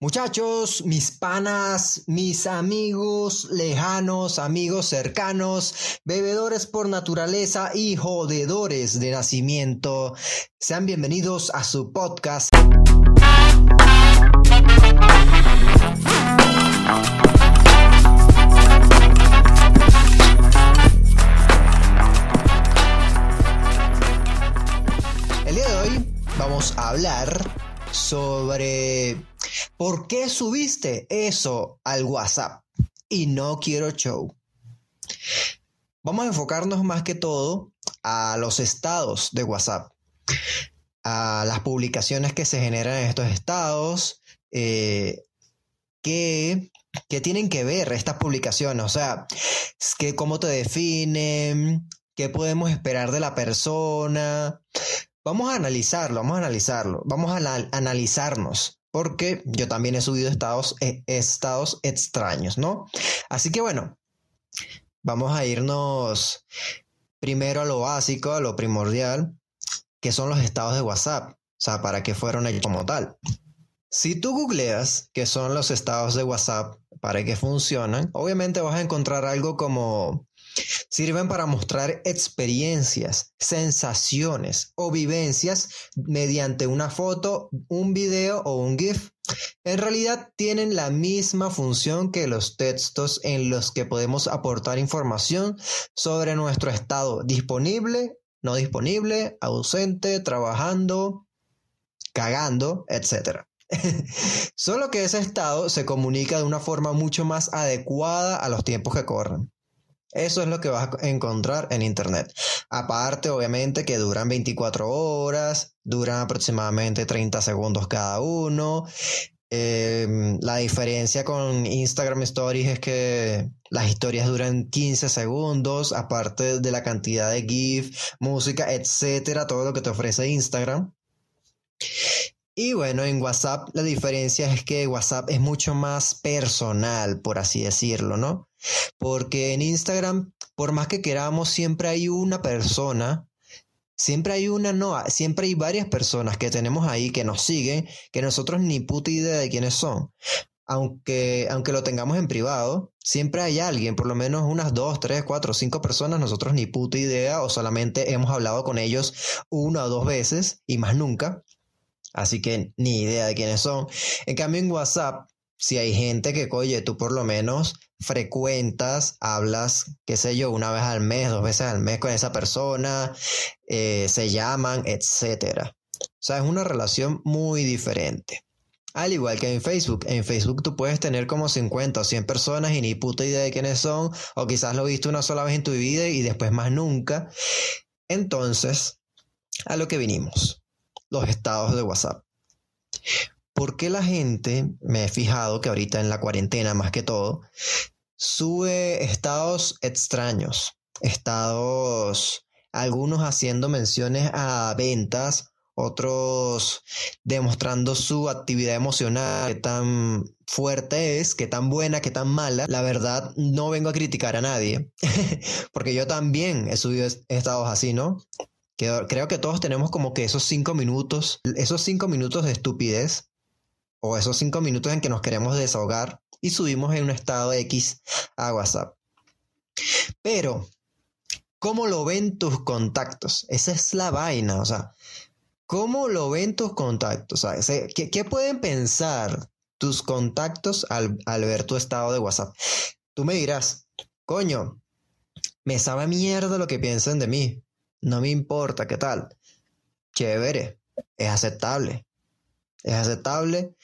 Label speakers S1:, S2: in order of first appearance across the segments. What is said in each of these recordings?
S1: Muchachos, mis panas, mis amigos lejanos, amigos cercanos, bebedores por naturaleza y jodedores de nacimiento, sean bienvenidos a su podcast. El día de hoy vamos a hablar sobre por qué subiste eso al WhatsApp y no quiero show. Vamos a enfocarnos más que todo a los estados de WhatsApp, a las publicaciones que se generan en estos estados, eh, que, tienen que ver estas publicaciones, o sea, que cómo te definen, qué podemos esperar de la persona, Vamos a analizarlo, vamos a analizarlo, vamos a analizarnos, porque yo también he subido estados, eh, estados extraños, ¿no? Así que bueno, vamos a irnos primero a lo básico, a lo primordial, que son los estados de WhatsApp, o sea, para qué fueron ellos como tal. Si tú googleas qué son los estados de WhatsApp, para qué funcionan, obviamente vas a encontrar algo como Sirven para mostrar experiencias, sensaciones o vivencias mediante una foto, un video o un GIF. En realidad tienen la misma función que los textos en los que podemos aportar información sobre nuestro estado disponible, no disponible, ausente, trabajando, cagando, etc. Solo que ese estado se comunica de una forma mucho más adecuada a los tiempos que corren. Eso es lo que vas a encontrar en Internet. Aparte, obviamente, que duran 24 horas, duran aproximadamente 30 segundos cada uno. Em, la diferencia con Instagram Stories es que las historias duran 15 segundos, aparte de la cantidad de GIF, música, etcétera, todo lo que te ofrece Instagram. Y bueno, en WhatsApp la diferencia es que WhatsApp es mucho más personal, por así decirlo, ¿no? Porque en Instagram, por más que queramos, siempre hay una persona, siempre hay una, no, siempre hay varias personas que tenemos ahí que nos siguen, que nosotros ni puta idea de quiénes son. Aunque, aunque lo tengamos en privado, siempre hay alguien, por lo menos unas dos, tres, cuatro, cinco personas, nosotros ni puta idea o solamente hemos hablado con ellos una o dos veces y más nunca Así que ni idea de quiénes son. En cambio, en WhatsApp, si hay gente que, oye, tú por lo menos frecuentas, hablas, qué sé yo, una vez al mes, dos veces al mes con esa persona, eh, se llaman, etc. O sea, es una relación muy diferente. Al igual que en Facebook. En Facebook tú puedes tener como 50 o 100 personas y ni puta idea de quiénes son, o quizás lo viste una sola vez en tu vida y después más nunca. Entonces, a lo que vinimos los estados de WhatsApp. ¿Por qué la gente, me he fijado que ahorita en la cuarentena más que todo, sube estados extraños, estados, algunos haciendo menciones a ventas, otros demostrando su actividad emocional, qué tan fuerte es, qué tan buena, qué tan mala. La verdad, no vengo a criticar a nadie, porque yo también he subido estados así, ¿no? Creo que todos tenemos como que esos cinco minutos, esos cinco minutos de estupidez o esos cinco minutos en que nos queremos desahogar y subimos en un estado X a WhatsApp. Pero, ¿cómo lo ven tus contactos? Esa es la vaina, o sea, ¿cómo lo ven tus contactos? ¿qué, pueden pensar tus contactos al, al ver tu estado de WhatsApp? Tú me dirás, coño, me sabe mierda lo que piensen de mí no me importa qué tal. Chévere, es aceptable. Es aceptable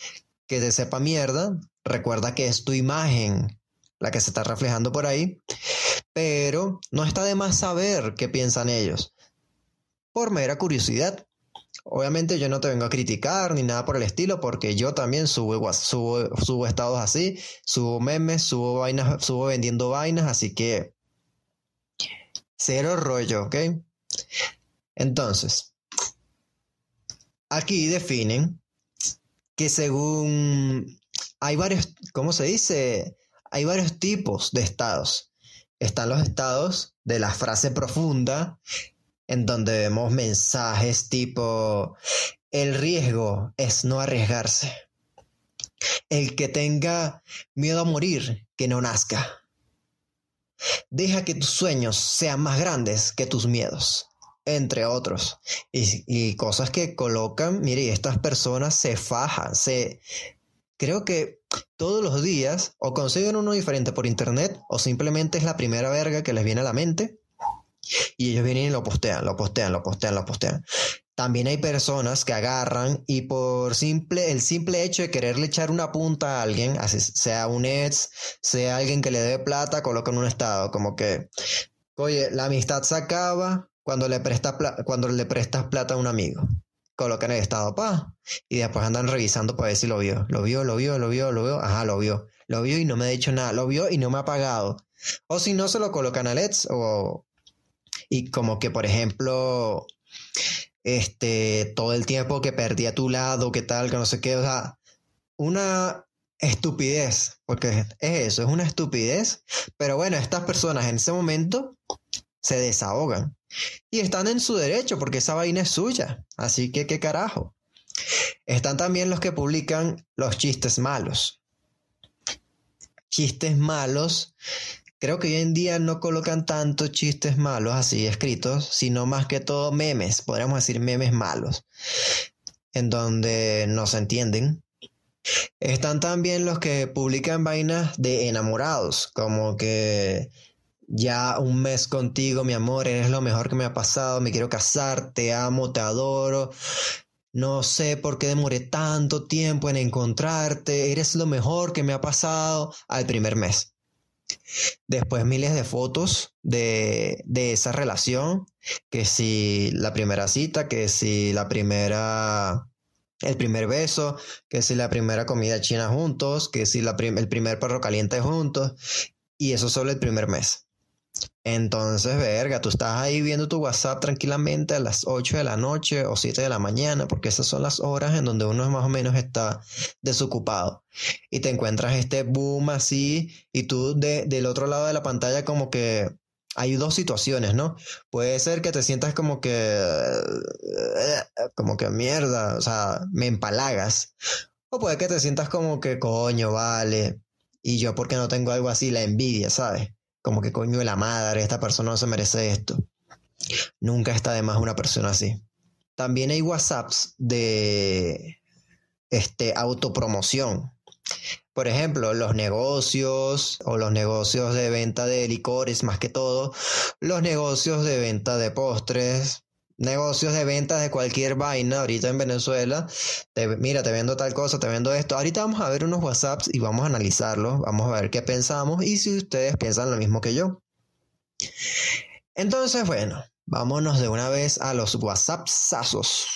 S1: que te sepa mierda. Recuerda que es tu imagen la que se está reflejando por ahí. Pero no está de más saber qué piensan ellos. Por mera curiosidad. Obviamente yo no te vengo a criticar ni nada por el estilo porque yo también subo, subo, subo estados así, subo memes, subo vainas, subo vendiendo vainas, así que cero rollo, ¿ok? Entonces, aquí definen que según hay varios, ¿cómo se dice? Hay varios tipos de estados. Están los estados de la frase profunda, en donde vemos mensajes tipo, el riesgo es no arriesgarse. El que tenga miedo a morir, que no nazca. Deja que tus sueños sean más grandes que tus miedos, entre otros. Y, cosas que colocan, mire, estas personas se fajan, se... Creo que todos los días o consiguen uno diferente por internet o simplemente es la primera verga que les viene a la mente y ellos vienen y lo postean, lo postean, lo postean, lo postean. También hay personas que agarran y por simple, el simple hecho de quererle echar una punta a alguien, así sea un ex, sea alguien que le dé plata, colocan un estado, como que, oye, la amistad se acaba cuando le, prestas cuando le prestas plata a un amigo. Colocan el estado, pa, y después andan revisando para ver si lo vio. Lo vio, lo vio, lo vio, lo vio, ajá, lo vio. Lo vio y no me ha dicho nada, lo vio y no me ha pagado. O si no, se lo colocan a Let's o... Y como que, por ejemplo, este, todo el tiempo que perdí a tu lado, qué tal, que no sé qué, o sea, una estupidez, porque es eso, es una estupidez, pero bueno, estas personas en ese momento se desahogan y están en su derecho porque esa vaina es suya, así que qué carajo. Están también los que publican los chistes malos. Chistes malos Creo que hoy en día no colocan tantos chistes malos así escritos, sino más que todo memes, podríamos decir memes malos, en donde no se entienden. Están también los que publican vainas de enamorados, como que ya un mes contigo, mi amor, eres lo mejor que me ha pasado, me quiero casar, te amo, te adoro. No sé por qué demoré tanto tiempo en encontrarte, eres lo mejor que me ha pasado al primer mes. Después miles de fotos de, de, esa relación, que si la primera cita, que si la primera, el primer beso, que si la primera comida china juntos, que si la el primer perro caliente juntos, y eso solo el primer mes. Entonces, verga, tú estás ahí viendo tu WhatsApp tranquilamente a las 8 de la noche o 7 de la mañana, porque esas son las horas en donde uno más o menos está desocupado. Y te encuentras este boom así, y tú del otro lado de la pantalla como que hay dos situaciones, ¿no? Puede ser que te sientas como que... como que mierda, o sea, me empalagas. O puede que te sientas como que coño, vale. Y yo porque no tengo algo así, la envidia, ¿sabes? Como que coño de la madre, esta persona no se merece esto. Nunca está de más una persona así. También hay WhatsApps de este, autopromoción. Por ejemplo, los negocios o los negocios de venta de licores, más que todo, los negocios de venta de postres, negocios de ventas de cualquier vaina ahorita en Venezuela. mira, te vendo tal cosa, te vendo esto. Ahorita vamos a ver unos WhatsApps y vamos a analizarlos, vamos a ver qué pensamos y si ustedes piensan lo mismo que yo. Entonces, bueno, vámonos de una vez a los WhatsAppsazos.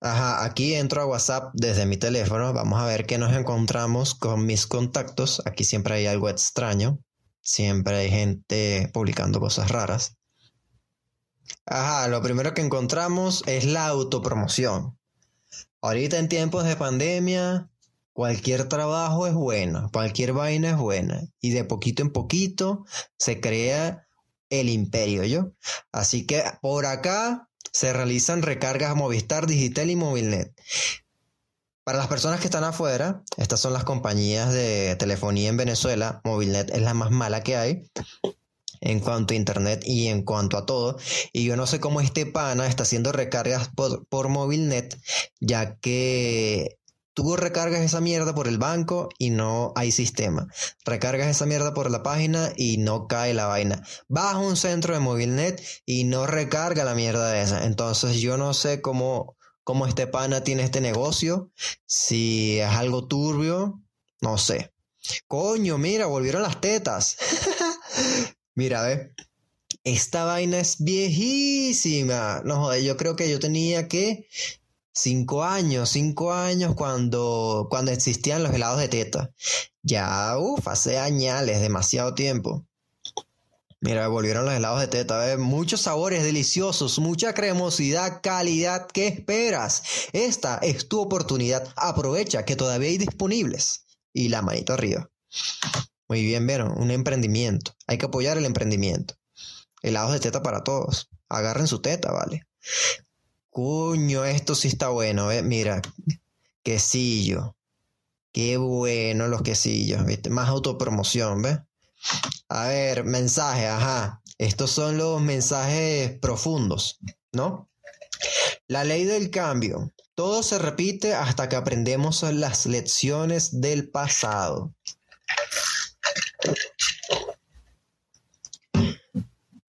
S1: Ajá, aquí entro a WhatsApp desde mi teléfono. Vamos a ver qué nos encontramos con mis contactos. Aquí siempre hay algo extraño. Siempre hay gente publicando cosas raras. Ajá, lo primero que encontramos es la autopromoción. Ahorita en tiempos de pandemia, cualquier trabajo es bueno, cualquier vaina es buena. Y de poquito en poquito se crea el imperio, ¿yo? Así que por acá se realizan recargas Movistar Digital y Movilnet. Para las personas que están afuera, estas son las compañías de telefonía en Venezuela. Movilnet es la más mala que hay en cuanto a internet y en cuanto a todo. Y yo no sé cómo este pana está haciendo recargas por, por MobileNet, ya que tú recargas esa mierda por el banco y no hay sistema. Recargas esa mierda por la página y no cae la vaina. Vas a un centro de MobileNet y no recarga la mierda de esa. Entonces yo no sé cómo, cómo este pana tiene este negocio. Si es algo turbio, no sé. Coño, mira, volvieron las tetas. Mira, ve. Esta vaina es viejísima. No joder, yo creo que yo tenía que cinco años, cinco años cuando, cuando existían los helados de teta. Ya, uff, hace añales, demasiado tiempo. Mira, volvieron los helados de teta, ¿ves? muchos sabores deliciosos, mucha cremosidad, calidad. ¿Qué esperas? Esta es tu oportunidad. Aprovecha que todavía hay disponibles. Y la manito arriba. Muy bien, vieron, un emprendimiento. Hay que apoyar el emprendimiento. Helados de teta para todos. Agarren su teta, ¿vale? Cuño, esto sí está bueno, ¿eh? Mira, quesillo, Qué bueno los quesillos, ¿viste? Más autopromoción, ¿ves? A ver, mensaje, ajá. Estos son los mensajes profundos, ¿no? La ley del cambio. Todo se repite hasta que aprendemos las lecciones del pasado.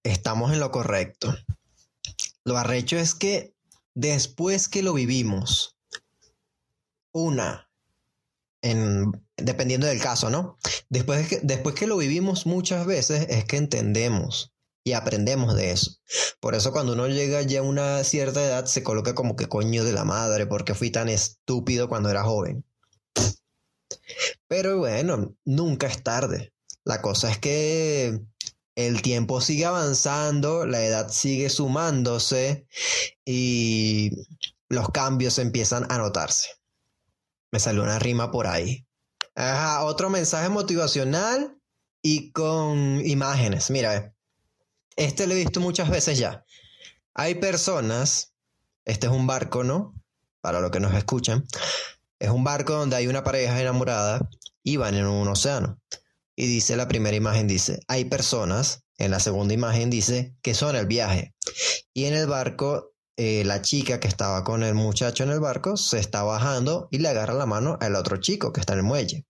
S1: Estamos en lo correcto. Lo arrecho es que después que lo vivimos, una, en, dependiendo del caso, ¿no? Después que, después que lo vivimos muchas veces es que entendemos y aprendemos de eso. Por eso cuando uno llega ya a una cierta edad se coloca como que coño de la madre porque fui tan estúpido cuando era joven. Pero bueno, nunca es tarde. La cosa es que el tiempo sigue avanzando, la edad sigue sumándose y los cambios empiezan a notarse. Me salió una rima por ahí. Ajá, otro mensaje motivacional y con imágenes. Mira, este lo he visto muchas veces ya. Hay personas, este es un barco, ¿no? Para los que nos escuchan. Es un barco donde hay una pareja enamorada y van en un océano. Y dice la primera imagen, dice, hay personas. En la segunda imagen dice que son el viaje. Y en el barco eh, la chica que estaba con el muchacho en el barco se está bajando y le agarra la mano al otro chico que está en el muelle.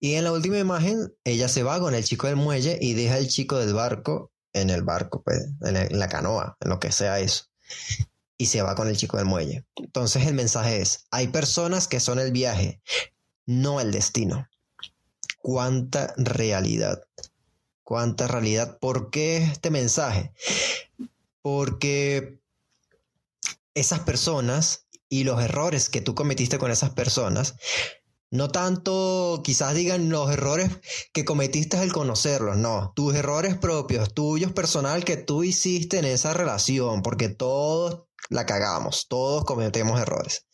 S1: Y en la última imagen, ella se va con el chico del muelle y deja al chico del barco en el barco, pues, en, la canoa, en lo que sea eso. Y se va con el chico del muelle. Entonces el mensaje es, hay personas que son el viaje, no el destino. ¿Cuánta realidad? ¿Cuánta realidad? ¿Por qué este mensaje? porque esas personas y los errores que tú cometiste con esas personas, no tanto quizás digan los errores que cometiste al conocerlos, no, tus errores propios, tuyos personal que tú hiciste en esa relación, porque todos la cagamos, todos cometemos errores.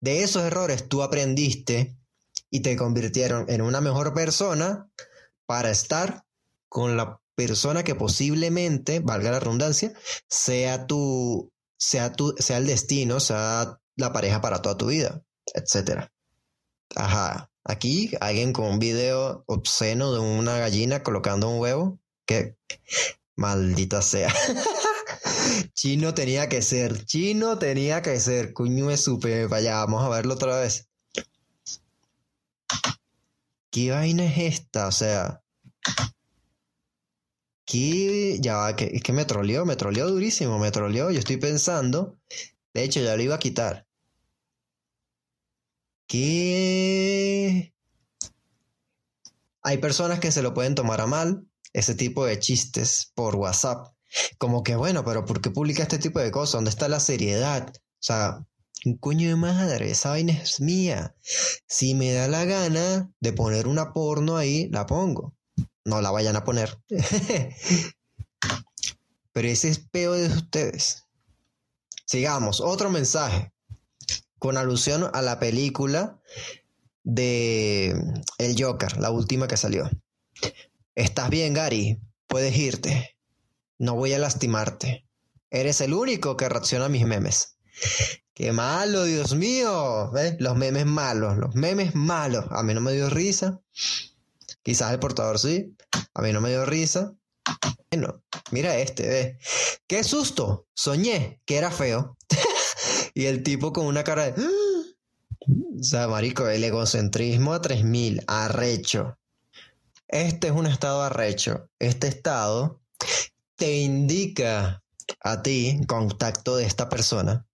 S1: De esos errores tú aprendiste y te convirtieron en una mejor persona para estar con la persona que posiblemente, valga la redundancia, sea tu, sea tu, sea el destino, sea la pareja para toda tu vida, etcétera. Ajá. Aquí alguien con un video obsceno de una gallina colocando un huevo. Que maldita sea. chino tenía que ser. Chino tenía que ser. Cuño me supe. Vaya, vamos a verlo otra vez. ¿Qué vaina es esta? O sea, que ya que, es que me troleó, me troleó durísimo, me troleó. Yo estoy pensando, de hecho ya lo iba a quitar. Que hay personas que se lo pueden tomar a mal, ese tipo de chistes por WhatsApp. Como que bueno, pero ¿por qué publica este tipo de cosas? ¿Dónde está la seriedad? O sea, un coño de madre, esa vaina es mía. Si me da la gana de poner una porno ahí, la pongo no la vayan a poner. Pero ese es peor de ustedes. Sigamos, otro mensaje con alusión a la película de El Joker, la última que salió. Estás bien, Gary, puedes irte. No voy a lastimarte. Eres el único que reacciona a mis memes. Qué malo, Dios mío. Los memes malos, los memes malos. A mí no me dio risa. Quizás el portador sí. A mí no me dio risa. Bueno, mira este, ve. ¡Qué susto! Soñé que era feo. y el tipo con una cara de... o sea, marico, el egocentrismo a 3000, arrecho. Este es un estado arrecho. Este estado te indica a ti, contacto de esta persona,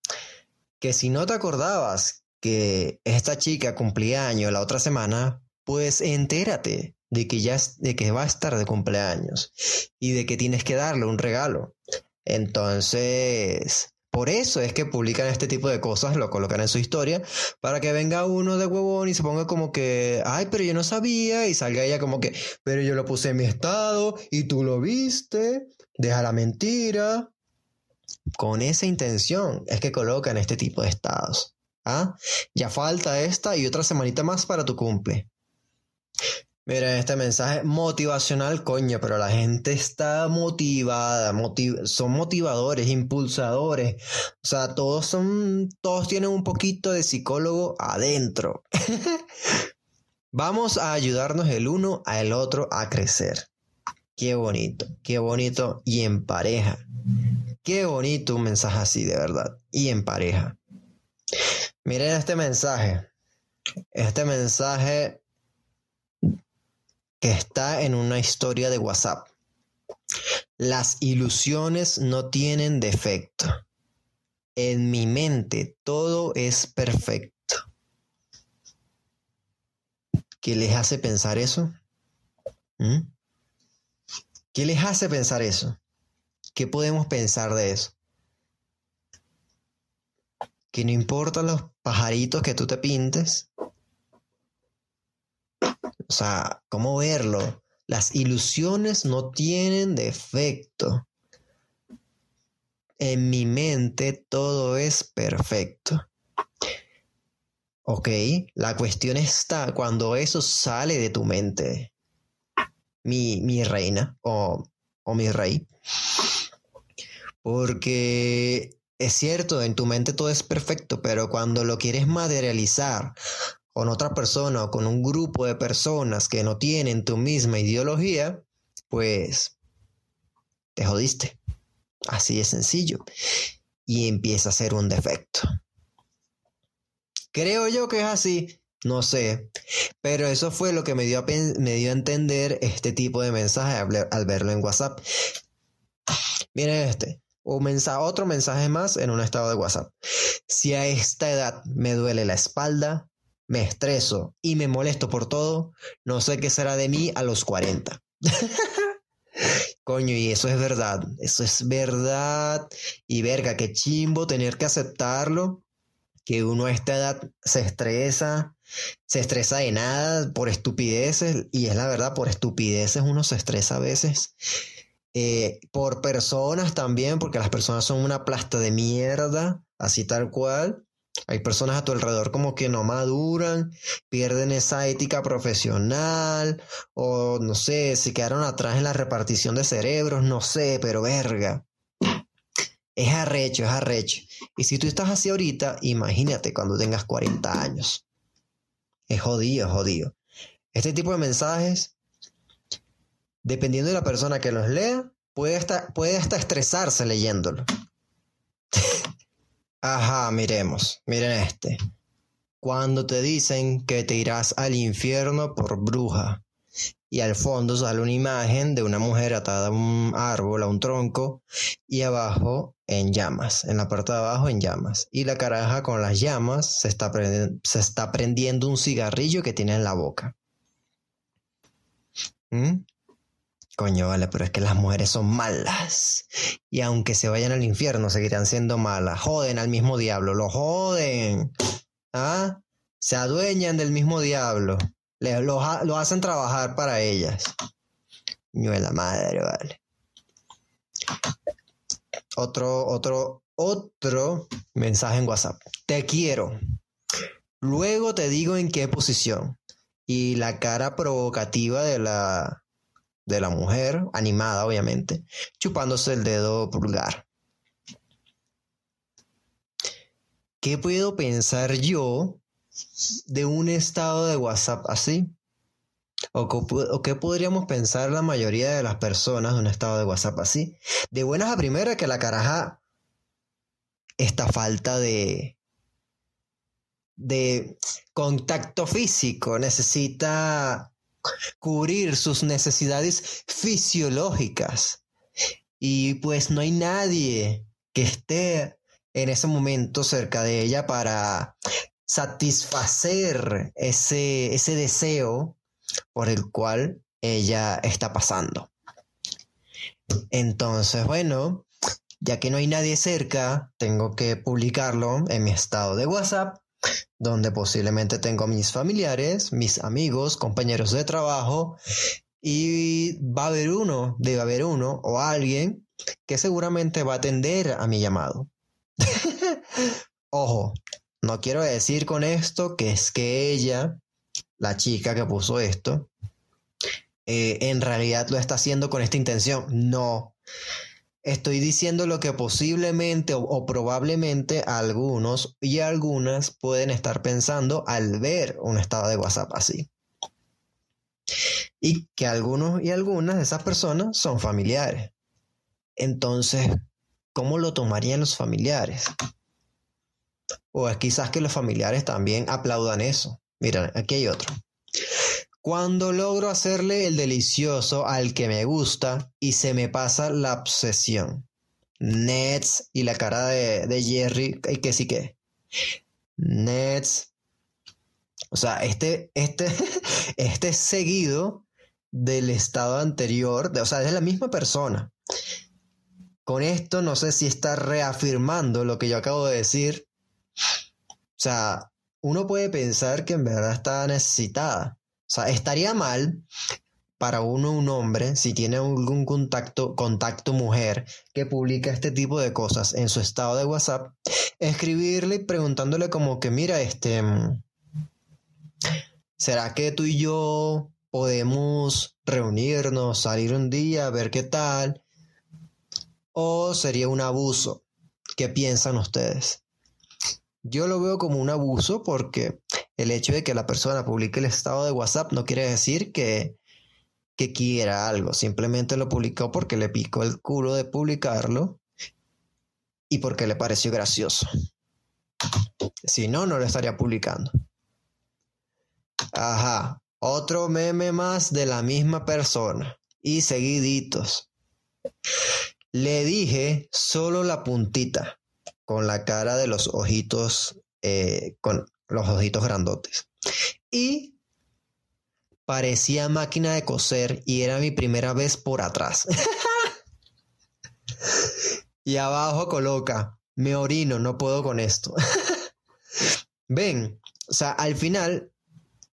S1: que si no te acordabas que esta chica cumplía año la otra semana, pues entérate de que ya de que va a estar de cumpleaños y de que tienes que darle un regalo. Entonces, por eso es que publican este tipo de cosas, lo colocan en su historia, para que venga uno de huevón y se ponga como que, ay, pero yo no sabía, y salga ella como que, pero yo lo puse en mi estado y tú lo viste, deja la mentira. Con esa intención es que colocan este tipo de estados. ¿Ah? Ya falta esta y otra semanita más para tu cumple. Miren, este mensaje motivacional, coño, pero la gente está motivada, son motivadores, impulsadores. O sea, todos son, todos tienen un poquito de psicólogo adentro. Vamos a ayudarnos el uno al otro a crecer. Qué bonito, qué bonito y en pareja. Qué bonito un mensaje así, de verdad. Y en pareja. Miren este mensaje. Este mensaje que está en una historia de WhatsApp. Las ilusiones no tienen defecto. En mi mente todo es perfecto. ¿Qué les hace pensar eso? ¿Mm? ¿Qué les hace pensar eso? ¿Qué podemos pensar de eso? Que no importan los pajaritos que tú te pintes, o sea, ¿cómo verlo? Las ilusiones no tienen defecto. En mi mente todo es perfecto. Ok, la cuestión está cuando eso sale de tu mente, mi, reina o, o mi rey. Porque es cierto, en tu mente todo es perfecto, pero cuando lo quieres materializar con otra persona o con un grupo de personas que no tienen tu misma ideología, pues te jodiste. Así de sencillo. Y empieza a ser un defecto. Creo yo que es así. No sé. Pero eso fue lo que me dio a, entender este tipo de mensaje al, verlo en WhatsApp. Miren este. Un mensaje, otro mensaje más en un estado de WhatsApp. Si a esta edad me duele la espalda, me estreso y me molesto por todo, no sé qué será de mí a los 40. Coño, y eso es verdad, eso es verdad. Y verga, qué chimbo tener que aceptarlo, que uno a esta edad se estresa, se estresa de nada por estupideces, y es la verdad, por estupideces uno se estresa a veces. Eh, por personas también, porque las personas son una plasta de mierda, así tal cual. Hay personas a tu alrededor como que no maduran, pierden esa ética profesional o no sé, se quedaron atrás en la repartición de cerebros, no sé, pero verga. Es arrecho, es arrecho. Y si tú estás así ahorita, imagínate cuando tengas 40 años. Es jodido, es jodido. Este tipo de mensajes, dependiendo de la persona que los lea, puede hasta, puede hasta estresarse leyéndolo. Ajá, miremos, miren este. Cuando te dicen que te irás al infierno por bruja y al fondo sale una imagen de una mujer atada a un árbol, a un tronco, y abajo en llamas, en la parte de abajo en llamas. Y la caraja con las llamas se está, prendiendo un cigarrillo que tiene en la boca. ¿Mm? Coño, vale, pero es que las mujeres son malas. Y aunque se vayan al infierno, seguirán siendo malas. Joden al mismo diablo, lo joden. ¿Ah? Se adueñan del mismo diablo. lo, hacen trabajar para ellas. Coño la madre, vale. Otro, otro, otro mensaje en WhatsApp. Te quiero. Luego te digo en qué posición. Y la cara provocativa de la, de la mujer, animada obviamente, chupándose el dedo pulgar. ¿Qué puedo pensar yo de un estado de WhatsApp así? ¿O, qué podríamos pensar la mayoría de las personas de un estado de WhatsApp así? De buenas a primera que la caraja, esta falta de, de contacto físico necesita cubrir sus necesidades fisiológicas. Y pues no hay nadie que esté en ese momento cerca de ella para satisfacer ese, ese deseo por el cual ella está pasando. Entonces, bueno, ya que no hay nadie cerca, tengo que publicarlo en mi estado de WhatsApp donde posiblemente tengo mis familiares, mis amigos, compañeros de trabajo, y va a haber uno, debe haber uno o alguien que seguramente va a atender a mi llamado. Ojo, no quiero decir con esto que es que ella, la chica que puso esto, eh, en realidad lo está haciendo con esta intención. No. Estoy diciendo lo que posiblemente o, probablemente algunos y algunas pueden estar pensando al ver un estado de WhatsApp así. Y que algunos y algunas de esas personas son familiares. Entonces, ¿cómo lo tomarían los familiares? O es quizás que los familiares también aplaudan eso. Mira, aquí hay otro. Cuando logro hacerle el delicioso al que me gusta y se me pasa la obsesión. Nets y la cara de, Jerry, y que sí que. Nets. O sea, este, este, este es seguido del estado anterior, o sea, es la misma persona. Con esto no sé si está reafirmando lo que yo acabo de decir. O sea, uno puede pensar que en verdad está necesitada. Sea, estaría mal para uno, un hombre, si tiene algún contacto, contacto mujer que publica este tipo de cosas en su estado de WhatsApp, escribirle preguntándole como que, mira, este, ¿será que tú y yo podemos reunirnos, salir un día, ver qué tal? ¿O sería un abuso? ¿Qué piensan ustedes? Yo lo veo como un abuso porque el hecho de que la persona publique el estado de WhatsApp no quiere decir que, que quiera algo, simplemente lo publicó porque le picó el culo de publicarlo y porque le pareció gracioso. Si no, no lo estaría publicando. Ajá, otro meme más de la misma persona y seguiditos. Le dije solo la puntita con la cara de los ojitos, eh, con los ojitos grandotes. Y parecía máquina de coser y era mi primera vez por atrás. y abajo coloca, me orino, no puedo con esto. Ven, o sea, al final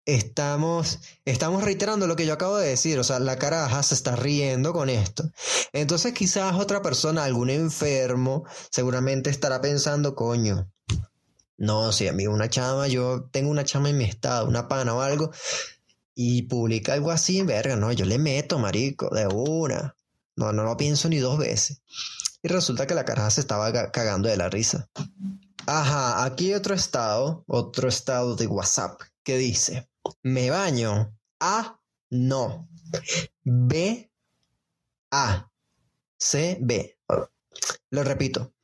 S1: estamos, estamos reiterando lo que yo acabo de decir, o sea, la caraja se está riendo con esto. Entonces quizás otra persona, algún enfermo, seguramente estará pensando, coño, no, si a mí una chama, yo tengo una chama en mi estado, una pana o algo, y publica algo así, verga, no, yo le meto, marico, de una. No, no lo pienso ni dos veces. Y resulta que la caraja se estaba cagando de la risa. Ajá, aquí otro estado, otro estado de WhatsApp que dice, me baño. A, no. B, A. C, B. Lo repito.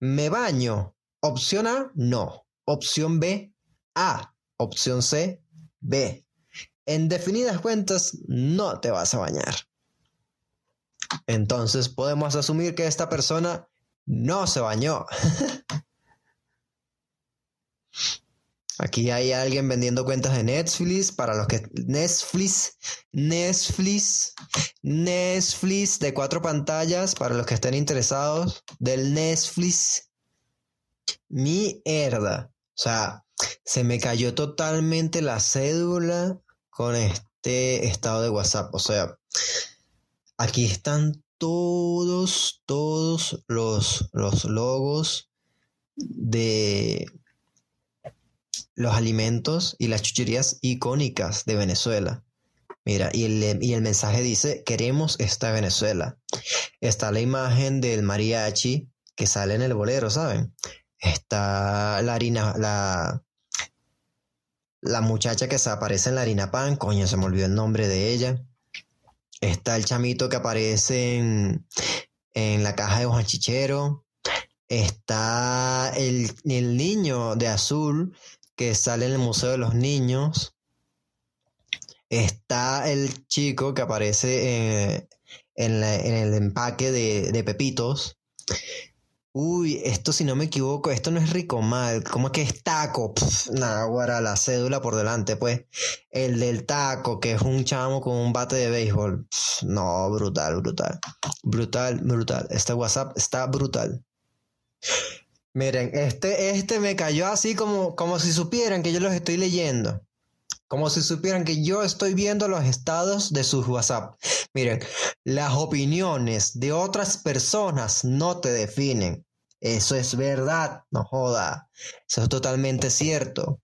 S1: Me baño. Opción A, no. Opción B, A. Opción C, B. En definidas cuentas, no te vas a bañar. Entonces podemos asumir que esta persona no se bañó. Aquí hay alguien vendiendo cuentas de Netflix para los que Netflix, Netflix, Netflix de cuatro pantallas para los que estén interesados del Netflix. Mierda. O sea, se me cayó totalmente la cédula con este estado de WhatsApp. O sea, aquí están todos, todos los, los logos de los alimentos y las chucherías icónicas de Venezuela. Mira, y el, y el mensaje dice, queremos esta Venezuela. Está la imagen del mariachi que sale en el bolero, ¿saben? Está la harina, la, la muchacha que se aparece en la harina pan, coño, se me olvidó el nombre de ella. Está el chamito que aparece en, en la caja de Juan Chichero. Está el, el niño de azul que sale en el Museo de los Niños. Está el chico que aparece eh, en, el empaque de, Pepitos. Uy, esto si no me equivoco, esto no es rico mal, ¿cómo que es taco? nada, guara, la cédula por delante, pues. El del taco, que es un chamo con un bate de béisbol. no, brutal, brutal. Brutal, brutal. Este WhatsApp está brutal. Miren, este, este me cayó así como, como si supieran que yo los estoy leyendo. Como si supieran que yo estoy viendo los estados de sus WhatsApp. Miren, las opiniones de otras personas no te definen. Eso es verdad, no joda. Eso es totalmente cierto.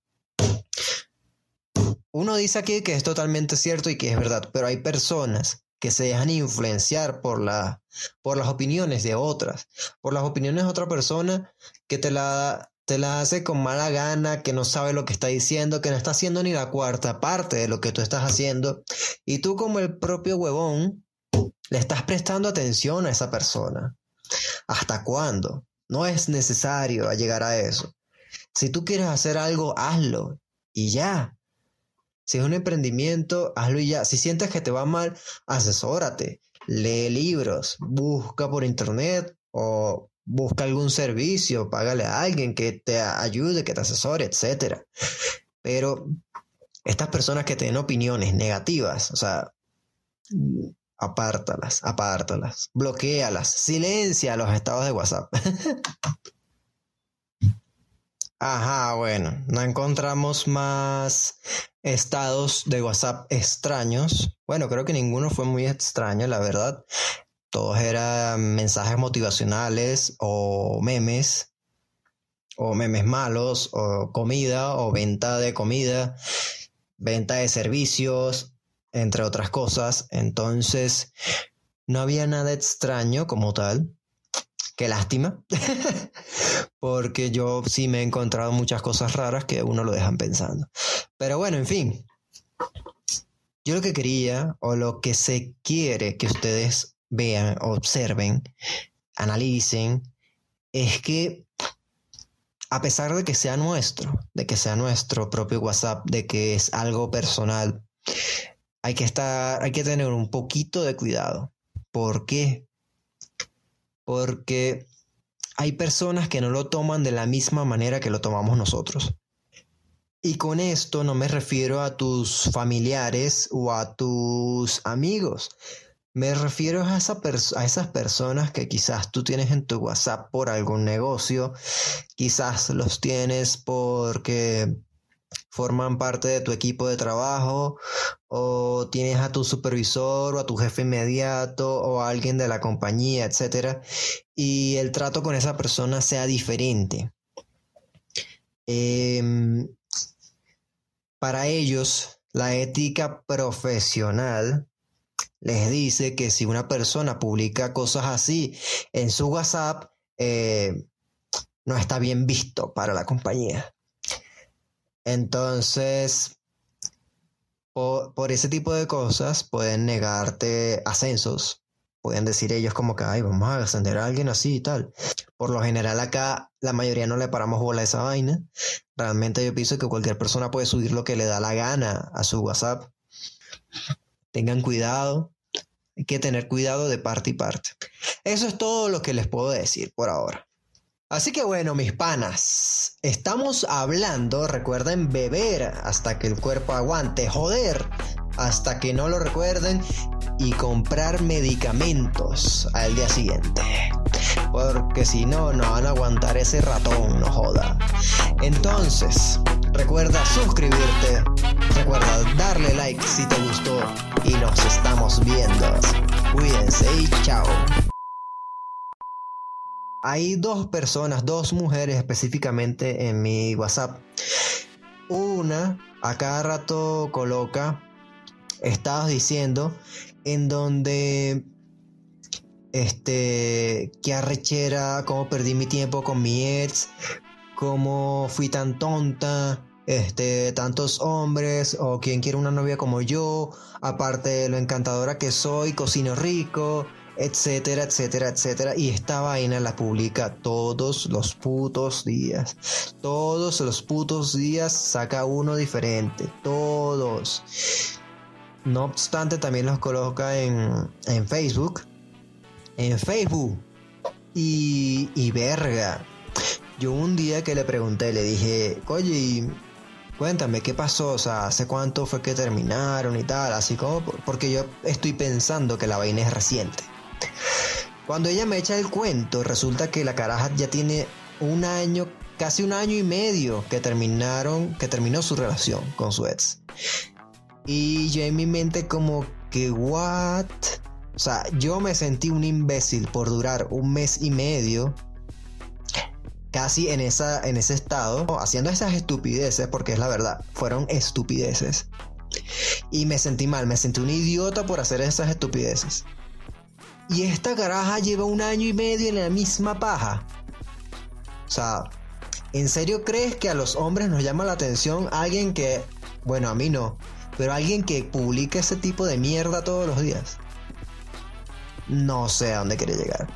S1: uno dice aquí que es totalmente cierto y que es verdad, pero hay personas que se dejan influenciar por, la, por las opiniones de otras, por las opiniones de otra persona que te la, te la hace con mala gana, que no sabe lo que está diciendo, que no está haciendo ni la cuarta parte de lo que tú estás haciendo, y tú como el propio huevón le estás prestando atención a esa persona. ¿Hasta cuándo? No es necesario llegar a eso. Si tú quieres hacer algo, hazlo y ya. Si es un emprendimiento, hazlo y ya. Si sientes que te va mal, asesórate, lee libros, busca por internet o busca algún servicio, págale a alguien que te ayude, que te asesore, etc. Pero estas personas que tienen opiniones negativas, o sea, apártalas, apártalas, bloquealas, silencia los estados de WhatsApp. Ajá, bueno, no encontramos más estados de WhatsApp extraños. Bueno, creo que ninguno fue muy extraño, la verdad. Todos eran mensajes motivacionales o memes, o memes malos, o comida, o venta de comida, venta de servicios, entre otras cosas. Entonces, no había nada extraño como tal. Qué lástima, porque yo sí me he encontrado muchas cosas raras que uno lo dejan pensando. Pero bueno, en fin. Yo lo que quería o lo que se quiere que ustedes vean, observen, analicen, es que a pesar de que sea nuestro, de que sea nuestro propio WhatsApp, de que es algo personal, hay que estar, hay que tener un poquito de cuidado. ¿Por qué? Porque hay personas que no lo toman de la misma manera que lo tomamos nosotros. Y con esto no me refiero a tus familiares o a tus amigos. Me refiero a, esa a esas personas que quizás tú tienes en tu WhatsApp por algún negocio, quizás los tienes porque forman parte de tu equipo de trabajo o tienes a tu supervisor o a tu jefe inmediato o a alguien de la compañía, etcétera, y el trato con esa persona sea diferente. Em, para ellos, la ética profesional les dice que si una persona publica cosas así en su WhatsApp, eh, no está bien visto para la compañía. Entonces, por, ese tipo de cosas pueden negarte ascensos. Pueden decir ellos como que, ay, vamos a ascender a alguien así y tal. Por lo general acá la mayoría no le paramos bola a esa vaina. Realmente yo pienso que cualquier persona puede subir lo que le da la gana a su WhatsApp. Tengan cuidado. Hay que tener cuidado de parte y parte. Eso es todo lo que les puedo decir por ahora. Así que bueno, mis panas, estamos hablando, recuerden beber hasta que el cuerpo aguante, joder hasta que no lo recuerden y comprar medicamentos al día siguiente. Porque si no, no van a aguantar ese ratón, no joda. Entonces, recuerda suscribirte, recuerda darle like si te gustó y nos estamos viendo. Cuídense y chao. Hay dos personas, dos mujeres específicamente en mi WhatsApp. Una a cada rato coloca estabas diciendo en donde este qué arrechera, cómo perdí mi tiempo con mi ex, cómo fui tan tonta, este, tantos hombres o quien quiere una novia como yo, aparte de lo encantadora que soy, cocino rico, etcétera, etcétera, etcétera. Y esta vaina la publica todos los putos días. Todos los putos días saca uno diferente. Todos. No obstante, también los coloca en, en Facebook. En Facebook. Y, y verga. Yo un día que le pregunté, le dije, oye, cuéntame qué pasó, o sea, hace cuánto fue que terminaron y tal, así como porque yo estoy pensando que la vaina es reciente. Cuando ella me echa el cuento, resulta que la caraja ya tiene un año, casi un año y medio que terminaron, que terminó su relación con su ex. Y yo en mi mente como que, what? O sea, yo me sentí un imbécil por durar un mes y medio casi en, esa, en ese estado, haciendo esas estupideces, porque es la verdad, fueron estupideces. Y me sentí mal, me sentí un idiota por hacer esas estupideces. Y esta caraja lleva un año y medio en la misma paja. O sea, ¿en serio crees que a los hombres nos llama la atención alguien que, bueno, a mí no, pero alguien que publique ese tipo de mierda todos los días? No sé a dónde quiere llegar.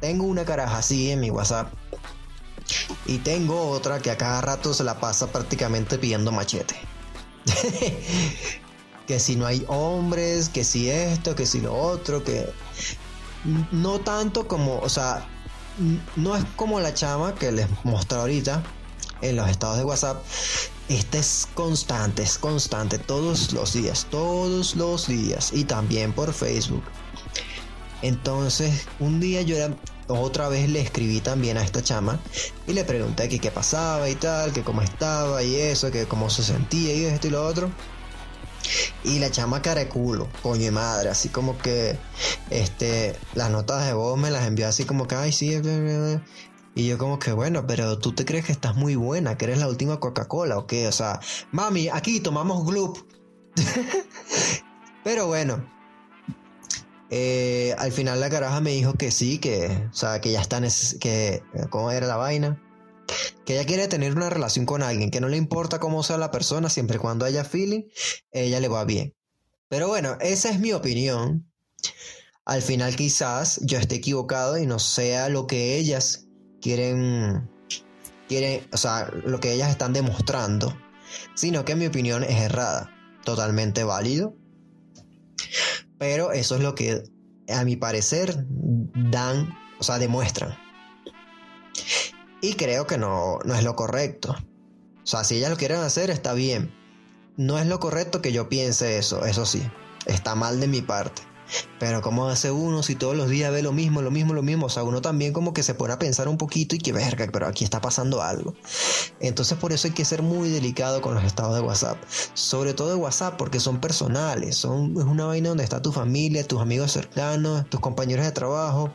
S1: Tengo una caraja así en mi WhatsApp. Y tengo otra que a cada rato se la pasa prácticamente pidiendo machete. que si no hay hombres, que si esto, que si lo otro, que no tanto como, o sea, no es como la chama que les mostré ahorita en los estados de WhatsApp. Este es constante, es constante todos los días, todos los días y también por Facebook. Entonces, un día yo otra vez le escribí también a esta chama y le pregunté que qué pasaba y tal, que cómo estaba y eso, que cómo se sentía y esto y lo otro. Y la chama cara de culo, coño y madre, así como que este, las notas de voz me las envió así como que, ay, sí, y yo como que, bueno, pero tú te crees que estás muy buena, que eres la última Coca-Cola o qué, o sea, mami, aquí tomamos Gloop. pero bueno, eh, al final la caraja me dijo que sí, que, o sea, que ya está, que, ¿cómo era la vaina? Que ella quiere tener una relación con alguien, que no le importa cómo sea la persona, siempre y cuando haya feeling, ella le va bien. Pero bueno, esa es mi opinión. Al final quizás yo esté equivocado y no sea lo que ellas quieren, quieren, o sea, lo que ellas están demostrando, sino que mi opinión es errada, totalmente válido. Pero eso es lo que a mi parecer dan, o sea, demuestran. Y creo que no, no es lo correcto. O sea, si ellas lo quieren hacer, está bien. No es lo correcto que yo piense eso, eso sí. Está mal de mi parte. Pero ¿cómo hace uno si todos los días ve lo mismo, lo mismo, lo mismo? O sea, uno también como que se pone a pensar un poquito y que verga, pero aquí está pasando algo. Entonces por eso hay que ser muy delicado con los estados de WhatsApp. Sobre todo de WhatsApp porque son personales. Son, es una vaina donde está tu familia, tus amigos cercanos, tus compañeros de trabajo.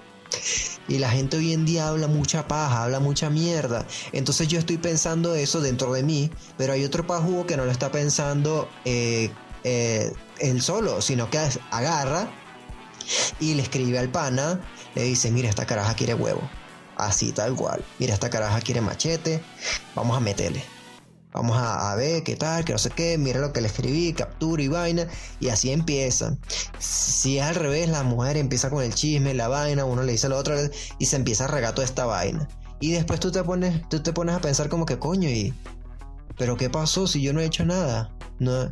S1: Y la gente hoy en día habla mucha paja, habla mucha mierda. Entonces yo estoy pensando eso dentro de mí, pero hay otro pajugo que no lo está pensando eh, eh, él solo, sino que agarra y le escribe al pana, le dice, mira, esta caraja quiere huevo. Así tal cual. Mira, esta caraja quiere machete, vamos a meterle. Vamos a, ver qué tal, que no sé qué, mira lo que le escribí, captura y vaina, y así empieza. Si es al revés, la mujer empieza con el chisme, la vaina, uno le dice a la otra y se empieza a regar toda esta vaina. Y después tú te pones, tú te pones a pensar como que coño y... Pero ¿qué pasó si yo no he hecho nada? No,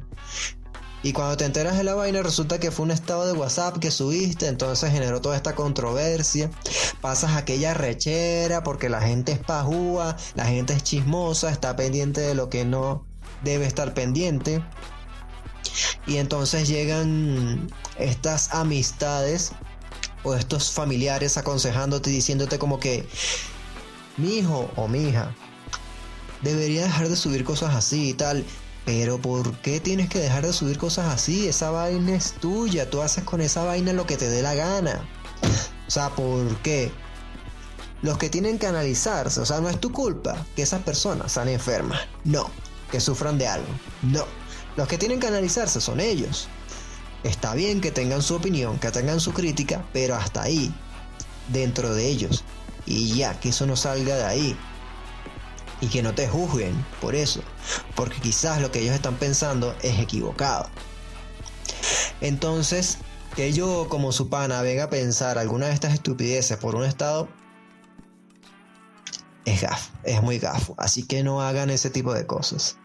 S1: y cuando te enteras de la vaina, resulta que fue un estado de WhatsApp que subiste, entonces generó toda esta controversia. Pasas aquella rechera porque la gente es pajúa, la gente es chismosa, está pendiente de lo que no debe estar pendiente. Y entonces llegan estas amistades o estos familiares aconsejándote diciéndote como que mi hijo o mi hija debería dejar de subir cosas así y tal. Pero ¿por qué tienes que dejar de subir cosas así? Esa vaina es tuya, tú haces con esa vaina lo que te dé la gana. O sea, ¿por qué? Los que tienen que analizarse, o sea, no es tu culpa que esas personas sean enfermas. No, que sufran de algo. No, los que tienen que analizarse son ellos. Está bien que tengan su opinión, que tengan su crítica, pero hasta ahí, dentro de ellos. Y ya, que eso no salga de ahí y que no te juzguen por eso, porque quizás lo que ellos están pensando es equivocado. Entonces, que yo como su pana venga a pensar alguna de estas estupideces por un estado, es gafo, es muy gafo. Así que no hagan ese tipo de cosas.